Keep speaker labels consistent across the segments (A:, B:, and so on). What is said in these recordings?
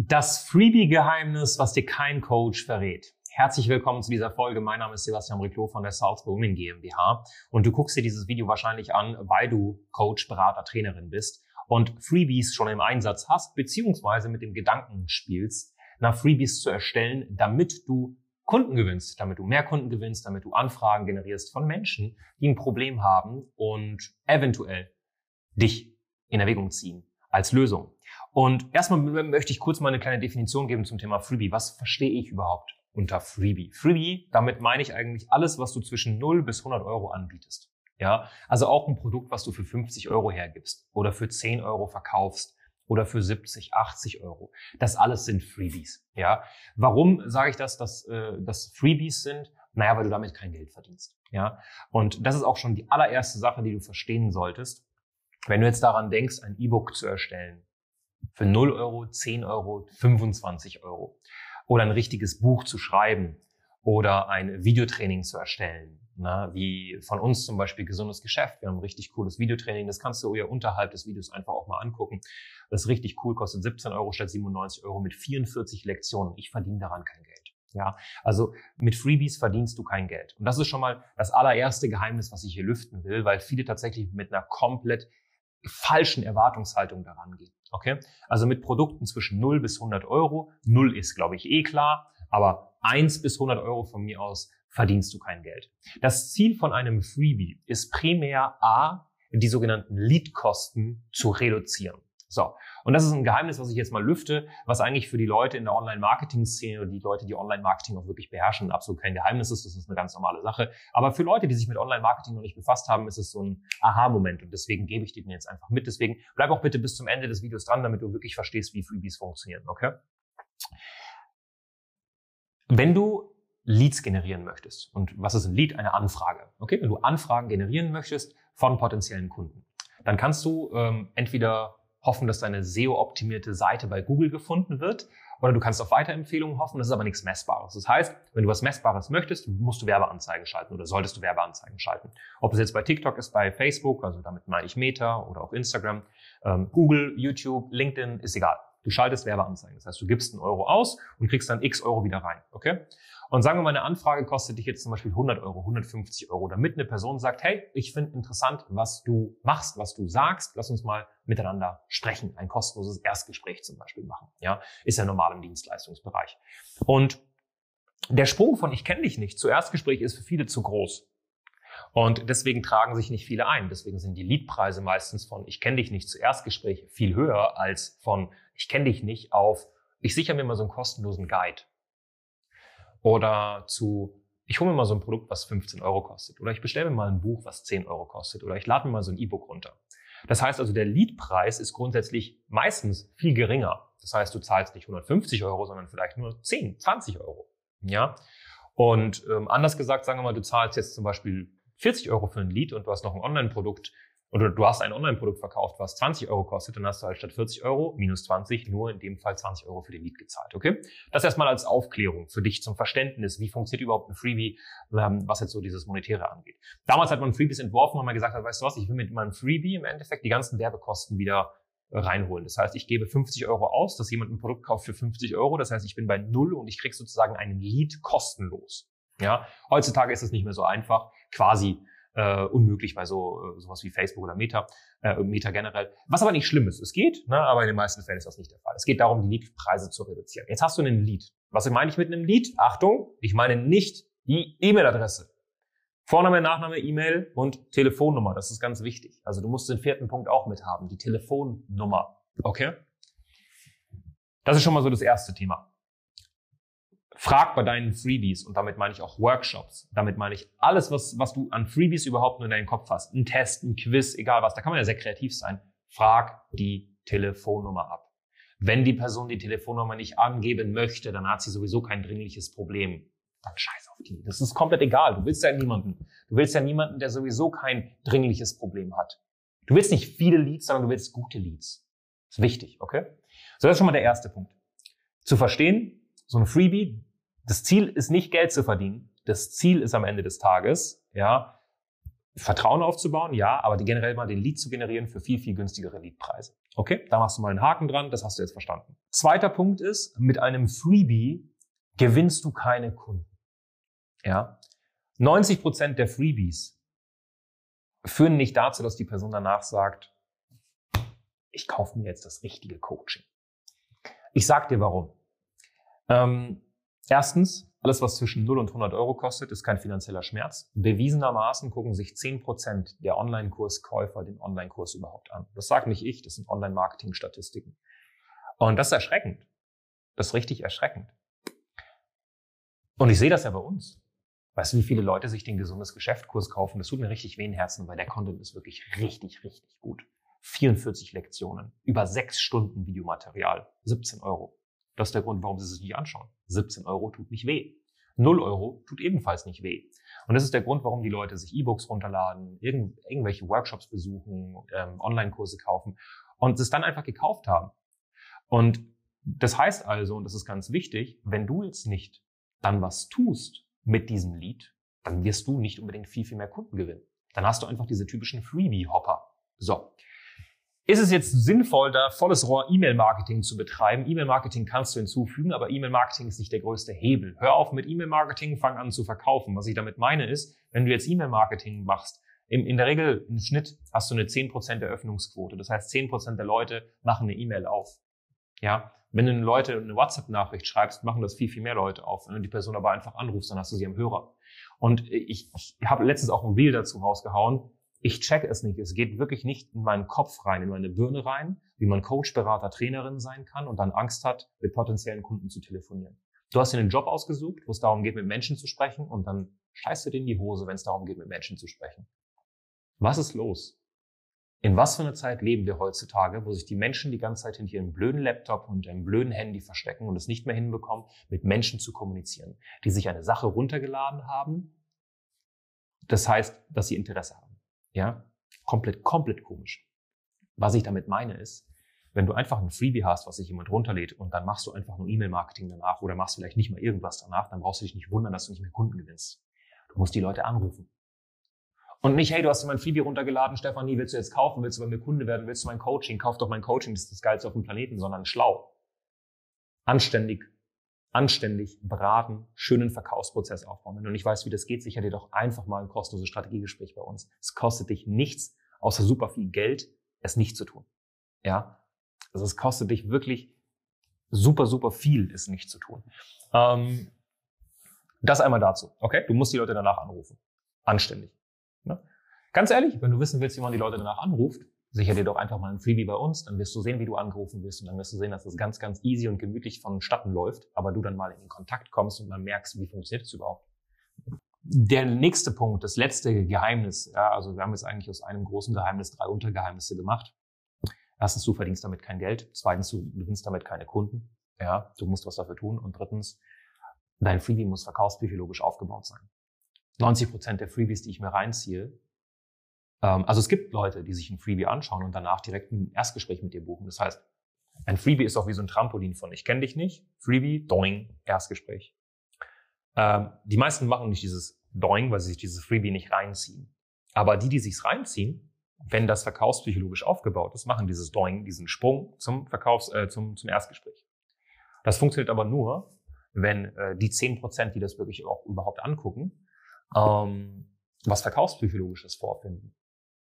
A: Das Freebie-Geheimnis, was dir kein Coach verrät. Herzlich willkommen zu dieser Folge. Mein Name ist Sebastian Riclo von der Salzburg Women GmbH und du guckst dir dieses Video wahrscheinlich an, weil du Coach, Berater, Trainerin bist und Freebies schon im Einsatz hast, beziehungsweise mit dem Gedanken spielst, nach Freebies zu erstellen, damit du Kunden gewinnst, damit du mehr Kunden gewinnst, damit du Anfragen generierst von Menschen, die ein Problem haben und eventuell dich in Erwägung ziehen als Lösung. Und erstmal möchte ich kurz mal eine kleine Definition geben zum Thema Freebie. Was verstehe ich überhaupt unter Freebie? Freebie, damit meine ich eigentlich alles, was du zwischen 0 bis 100 Euro anbietest. Ja, also auch ein Produkt, was du für 50 Euro hergibst oder für 10 Euro verkaufst oder für 70, 80 Euro. Das alles sind Freebies. Ja, warum sage ich das, dass äh, das Freebies sind? Naja, weil du damit kein Geld verdienst. Ja, und das ist auch schon die allererste Sache, die du verstehen solltest. Wenn du jetzt daran denkst, ein E-Book zu erstellen, für 0 Euro, 10 Euro, 25 Euro, oder ein richtiges Buch zu schreiben oder ein Videotraining zu erstellen, na, wie von uns zum Beispiel gesundes Geschäft. Wir haben ein richtig cooles Videotraining. Das kannst du ja unterhalb des Videos einfach auch mal angucken. Das ist richtig cool, kostet 17 Euro statt 97 Euro mit 44 Lektionen. Ich verdiene daran kein Geld. Ja, also mit Freebies verdienst du kein Geld. Und das ist schon mal das allererste Geheimnis, was ich hier lüften will, weil viele tatsächlich mit einer komplett falschen Erwartungshaltung daran gehen. Okay? Also mit Produkten zwischen 0 bis 100 Euro. 0 ist, glaube ich, eh klar. Aber 1 bis 100 Euro von mir aus verdienst du kein Geld. Das Ziel von einem Freebie ist primär A, die sogenannten Leadkosten zu reduzieren. So. Und das ist ein Geheimnis, was ich jetzt mal lüfte, was eigentlich für die Leute in der Online-Marketing-Szene oder die Leute, die Online-Marketing auch wirklich beherrschen, absolut kein Geheimnis ist. Das ist eine ganz normale Sache. Aber für Leute, die sich mit Online-Marketing noch nicht befasst haben, ist es so ein Aha-Moment. Und deswegen gebe ich dir den jetzt einfach mit. Deswegen bleib auch bitte bis zum Ende des Videos dran, damit du wirklich verstehst, wie Freebies funktionieren. Okay? Wenn du Leads generieren möchtest. Und was ist ein Lead? Eine Anfrage. Okay? Wenn du Anfragen generieren möchtest von potenziellen Kunden, dann kannst du ähm, entweder hoffen, dass deine SEO-optimierte Seite bei Google gefunden wird. Oder du kannst auf Weiterempfehlungen hoffen, das ist aber nichts Messbares. Das heißt, wenn du was Messbares möchtest, musst du Werbeanzeigen schalten oder solltest du Werbeanzeigen schalten. Ob es jetzt bei TikTok ist, bei Facebook, also damit meine ich Meta oder auch Instagram, ähm, Google, YouTube, LinkedIn, ist egal. Du schaltest Werbeanzeigen. Das heißt, du gibst einen Euro aus und kriegst dann x Euro wieder rein. Okay? Und sagen wir mal, eine Anfrage kostet dich jetzt zum Beispiel 100 Euro, 150 Euro, damit eine Person sagt, hey, ich finde interessant, was du machst, was du sagst, lass uns mal miteinander sprechen, ein kostenloses Erstgespräch zum Beispiel machen. Ja, ist ja normal im Dienstleistungsbereich. Und der Sprung von ich kenne dich nicht zu Erstgespräch ist für viele zu groß. Und deswegen tragen sich nicht viele ein. Deswegen sind die Leadpreise meistens von ich kenne dich nicht zu Erstgespräch viel höher als von ich kenne dich nicht auf ich sichere mir mal so einen kostenlosen Guide oder zu, ich hole mir mal so ein Produkt, was 15 Euro kostet. Oder ich bestelle mir mal ein Buch, was 10 Euro kostet. Oder ich lade mir mal so ein E-Book runter. Das heißt also, der Leadpreis ist grundsätzlich meistens viel geringer. Das heißt, du zahlst nicht 150 Euro, sondern vielleicht nur 10, 20 Euro. Ja. Und ähm, anders gesagt, sagen wir mal, du zahlst jetzt zum Beispiel 40 Euro für ein Lead und du hast noch ein Online-Produkt, oder du hast ein Online-Produkt verkauft, was 20 Euro kostet, dann hast du halt statt 40 Euro minus 20 nur in dem Fall 20 Euro für den Lead gezahlt, okay? Das erstmal als Aufklärung für dich zum Verständnis, wie funktioniert überhaupt ein Freebie, ähm, was jetzt so dieses Monetäre angeht. Damals hat man Freebies entworfen, und man gesagt hat, weißt du was, ich will mit meinem Freebie im Endeffekt die ganzen Werbekosten wieder reinholen. Das heißt, ich gebe 50 Euro aus, dass jemand ein Produkt kauft für 50 Euro. Das heißt, ich bin bei Null und ich krieg sozusagen einen Lead kostenlos. Ja, heutzutage ist es nicht mehr so einfach, quasi äh, unmöglich bei so äh, sowas wie Facebook oder Meta, äh, Meta generell. Was aber nicht schlimm ist. Es geht, ne, aber in den meisten Fällen ist das nicht der Fall. Es geht darum, die Leadpreise zu reduzieren. Jetzt hast du einen Lead. Was meine ich mit einem Lead? Achtung, ich meine nicht die E-Mail-Adresse. Vorname, Nachname, E-Mail und Telefonnummer. Das ist ganz wichtig. Also du musst den vierten Punkt auch mit haben, die Telefonnummer. Okay? Das ist schon mal so das erste Thema. Frag bei deinen Freebies und damit meine ich auch Workshops. Damit meine ich alles, was, was du an Freebies überhaupt nur in deinem Kopf hast. Ein Test, ein Quiz, egal was. Da kann man ja sehr kreativ sein. Frag die Telefonnummer ab. Wenn die Person die Telefonnummer nicht angeben möchte, dann hat sie sowieso kein dringliches Problem. Dann scheiß auf die. Das ist komplett egal. Du willst ja niemanden. Du willst ja niemanden, der sowieso kein dringliches Problem hat. Du willst nicht viele Leads, sondern du willst gute Leads. Das ist wichtig, okay? So, das ist schon mal der erste Punkt. Zu verstehen, so ein Freebie, das Ziel ist nicht Geld zu verdienen. Das Ziel ist am Ende des Tages, ja, Vertrauen aufzubauen, ja, aber generell mal den Lead zu generieren für viel, viel günstigere Leadpreise. Okay, da machst du mal einen Haken dran, das hast du jetzt verstanden. Zweiter Punkt ist, mit einem Freebie gewinnst du keine Kunden. Ja, 90 Prozent der Freebies führen nicht dazu, dass die Person danach sagt, ich kaufe mir jetzt das richtige Coaching. Ich sag dir warum. Ähm, erstens, alles, was zwischen 0 und 100 Euro kostet, ist kein finanzieller Schmerz. Bewiesenermaßen gucken sich 10 Prozent der Online-Kurskäufer den Online-Kurs überhaupt an. Das sagt nicht ich, das sind Online-Marketing-Statistiken. Und das ist erschreckend. Das ist richtig erschreckend. Und ich sehe das ja bei uns. Weißt du, wie viele Leute sich den gesundes Geschäftkurs kaufen? Das tut mir richtig weh im Herzen, weil der Content ist wirklich richtig, richtig gut. 44 Lektionen, über sechs Stunden Videomaterial, 17 Euro. Das ist der Grund, warum Sie es nicht anschauen. 17 Euro tut nicht weh. 0 Euro tut ebenfalls nicht weh. Und das ist der Grund, warum die Leute sich E-Books runterladen, irgend, irgendwelche Workshops besuchen, ähm, Online-Kurse kaufen und es dann einfach gekauft haben. Und das heißt also, und das ist ganz wichtig, wenn du jetzt nicht dann was tust, mit diesem Lead, dann wirst du nicht unbedingt viel, viel mehr Kunden gewinnen. Dann hast du einfach diese typischen Freebie-Hopper. So. Ist es jetzt sinnvoll, da volles Rohr E-Mail-Marketing zu betreiben? E-Mail-Marketing kannst du hinzufügen, aber E-Mail-Marketing ist nicht der größte Hebel. Hör auf mit E-Mail-Marketing, fang an zu verkaufen. Was ich damit meine ist, wenn du jetzt E-Mail-Marketing machst, in, der Regel im Schnitt hast du eine 10% Eröffnungsquote. Das heißt, 10% der Leute machen eine E-Mail auf. Ja, wenn du Leute eine WhatsApp-Nachricht schreibst, machen das viel, viel mehr Leute auf. Wenn du die Person aber einfach anrufst, dann hast du sie am Hörer. Und ich, ich habe letztens auch ein Reel dazu rausgehauen. Ich check es nicht. Es geht wirklich nicht in meinen Kopf rein, in meine Birne rein, wie man Coach, Berater, Trainerin sein kann und dann Angst hat, mit potenziellen Kunden zu telefonieren. Du hast dir einen Job ausgesucht, wo es darum geht, mit Menschen zu sprechen und dann scheißt du dir in die Hose, wenn es darum geht, mit Menschen zu sprechen. Was ist los? In was für einer Zeit leben wir heutzutage, wo sich die Menschen die ganze Zeit hinter ihrem blöden Laptop und ihrem blöden Handy verstecken und es nicht mehr hinbekommen, mit Menschen zu kommunizieren, die sich eine Sache runtergeladen haben. Das heißt, dass sie Interesse haben. Ja? Komplett, komplett komisch. Was ich damit meine ist, wenn du einfach ein Freebie hast, was sich jemand runterlädt und dann machst du einfach nur E-Mail-Marketing danach oder machst vielleicht nicht mal irgendwas danach, dann brauchst du dich nicht wundern, dass du nicht mehr Kunden gewinnst. Du musst die Leute anrufen. Und nicht, hey, du hast dir mein Freebie runtergeladen, Stefanie, willst du jetzt kaufen? Willst du bei mir Kunde werden? Willst du mein Coaching? Kauf doch mein Coaching, das ist das Geilste auf dem Planeten, sondern schlau. Anständig, anständig beraten, schönen Verkaufsprozess aufbauen. Wenn du nicht weißt, wie das geht, sicher dir doch einfach mal ein kostenloses Strategiegespräch bei uns. Es kostet dich nichts, außer super viel Geld, es nicht zu tun. Ja? Also es kostet dich wirklich super, super viel, es nicht zu tun. Ähm, das einmal dazu, okay? Du musst die Leute danach anrufen. Anständig. Ne? Ganz ehrlich, wenn du wissen willst, wie man die Leute danach anruft, sicher dir doch einfach mal ein Freebie bei uns, dann wirst du sehen, wie du angerufen wirst und dann wirst du sehen, dass das ganz, ganz easy und gemütlich vonstatten läuft, aber du dann mal in Kontakt kommst und mal merkst, wie funktioniert es überhaupt. Der nächste Punkt, das letzte Geheimnis, ja, also wir haben jetzt eigentlich aus einem großen Geheimnis drei Untergeheimnisse gemacht. Erstens, du verdienst damit kein Geld. Zweitens, du gewinnst damit keine Kunden. Ja, du musst was dafür tun. Und drittens, dein Freebie muss verkaufspsychologisch aufgebaut sein. 90 Prozent der Freebies, die ich mir reinziehe, also es gibt Leute, die sich ein Freebie anschauen und danach direkt ein Erstgespräch mit dir buchen. Das heißt, ein Freebie ist auch wie so ein Trampolin von ich kenne dich nicht, Freebie, Doing, Erstgespräch. Ähm, die meisten machen nicht dieses Doing, weil sie sich dieses Freebie nicht reinziehen. Aber die, die sich's reinziehen, wenn das verkaufspsychologisch aufgebaut ist, machen dieses Doing, diesen Sprung zum Verkaufs, äh, zum, zum Erstgespräch. Das funktioniert aber nur, wenn äh, die 10%, die das wirklich auch überhaupt angucken, ähm, was Verkaufspsychologisches vorfinden.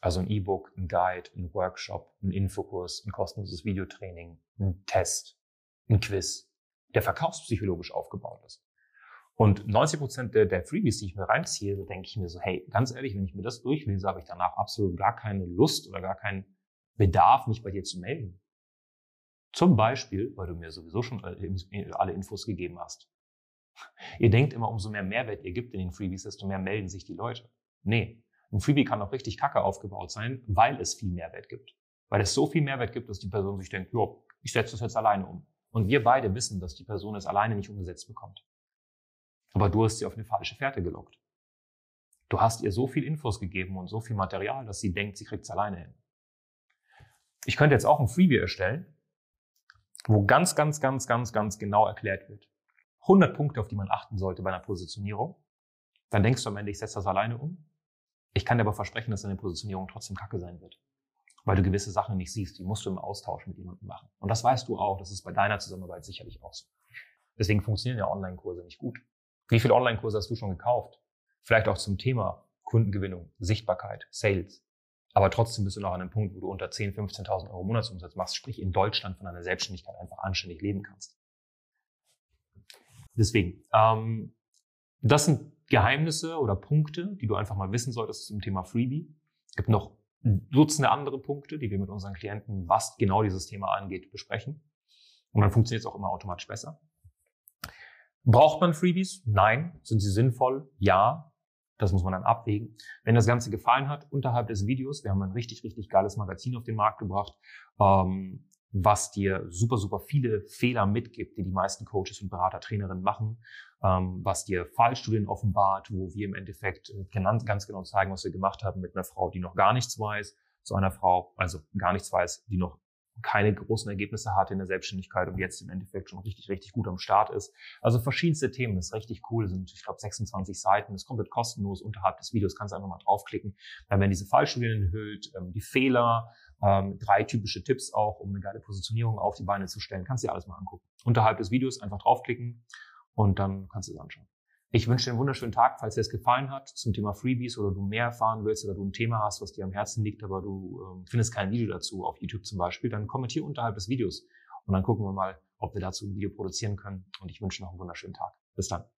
A: Also ein E-Book, ein Guide, ein Workshop, ein Infokurs, ein kostenloses Videotraining, ein Test, ein Quiz, der verkaufspsychologisch aufgebaut ist. Und 90 Prozent der, der Freebies, die ich mir reinziehe, da denke ich mir so, hey, ganz ehrlich, wenn ich mir das durchlese, habe ich danach absolut gar keine Lust oder gar keinen Bedarf, mich bei dir zu melden. Zum Beispiel, weil du mir sowieso schon alle Infos gegeben hast. Ihr denkt immer, umso mehr Mehrwert ihr gibt in den Freebies, desto mehr melden sich die Leute. Nee, ein Freebie kann auch richtig kacke aufgebaut sein, weil es viel Mehrwert gibt. Weil es so viel Mehrwert gibt, dass die Person sich denkt, jo, ich setze das jetzt alleine um. Und wir beide wissen, dass die Person es alleine nicht umgesetzt bekommt. Aber du hast sie auf eine falsche Fährte gelockt. Du hast ihr so viel Infos gegeben und so viel Material, dass sie denkt, sie kriegt es alleine hin. Ich könnte jetzt auch ein Freebie erstellen, wo ganz, ganz, ganz, ganz, ganz genau erklärt wird, 100 Punkte, auf die man achten sollte bei einer Positionierung. Dann denkst du am Ende, ich setze das alleine um. Ich kann dir aber versprechen, dass deine Positionierung trotzdem kacke sein wird. weil du gewisse Sachen nicht siehst. Die musst du im Austausch mit jemandem machen. Und das weißt du auch. Das ist bei deiner Zusammenarbeit sicherlich auch so. Deswegen funktionieren ja Online-Kurse nicht gut. Wie viele Online-Kurse hast du schon gekauft? Vielleicht auch zum Thema Kundengewinnung, Sichtbarkeit, Sales. Aber trotzdem bist du noch an einem Punkt, wo du unter 10.000, 15.000 Euro Monatsumsatz machst, sprich in Deutschland von deiner Selbstständigkeit einfach anständig leben kannst. Deswegen, ähm, das sind Geheimnisse oder Punkte, die du einfach mal wissen solltest zum Thema Freebie. Es gibt noch Dutzende andere Punkte, die wir mit unseren Klienten, was genau dieses Thema angeht, besprechen. Und dann funktioniert es auch immer automatisch besser. Braucht man Freebies? Nein. Sind sie sinnvoll? Ja. Das muss man dann abwägen. Wenn das Ganze gefallen hat, unterhalb des Videos, wir haben ein richtig, richtig geiles Magazin auf den Markt gebracht, ähm, was dir super, super viele Fehler mitgibt, die die meisten Coaches und Berater, Trainerinnen machen, was dir Fallstudien offenbart, wo wir im Endeffekt äh, ganz genau zeigen, was wir gemacht haben mit einer Frau, die noch gar nichts weiß, zu einer Frau, also gar nichts weiß, die noch keine großen Ergebnisse hatte in der Selbstständigkeit und jetzt im Endeffekt schon richtig, richtig gut am Start ist. Also verschiedenste Themen, das ist richtig cool, das sind, ich glaube, 26 Seiten, das ist komplett kostenlos unterhalb des Videos, kannst du einfach mal draufklicken. Dann werden diese Fallstudien enthüllt, ähm, die Fehler, ähm, drei typische Tipps auch, um eine geile Positionierung auf die Beine zu stellen. Kannst dir alles mal angucken. Unterhalb des Videos einfach draufklicken und dann kannst du es anschauen. Ich wünsche dir einen wunderschönen Tag. Falls dir es gefallen hat zum Thema Freebies oder du mehr erfahren willst oder du ein Thema hast, was dir am Herzen liegt, aber du ähm, findest kein Video dazu auf YouTube zum Beispiel, dann kommentier unterhalb des Videos und dann gucken wir mal, ob wir dazu ein Video produzieren können. Und ich wünsche noch einen wunderschönen Tag. Bis dann.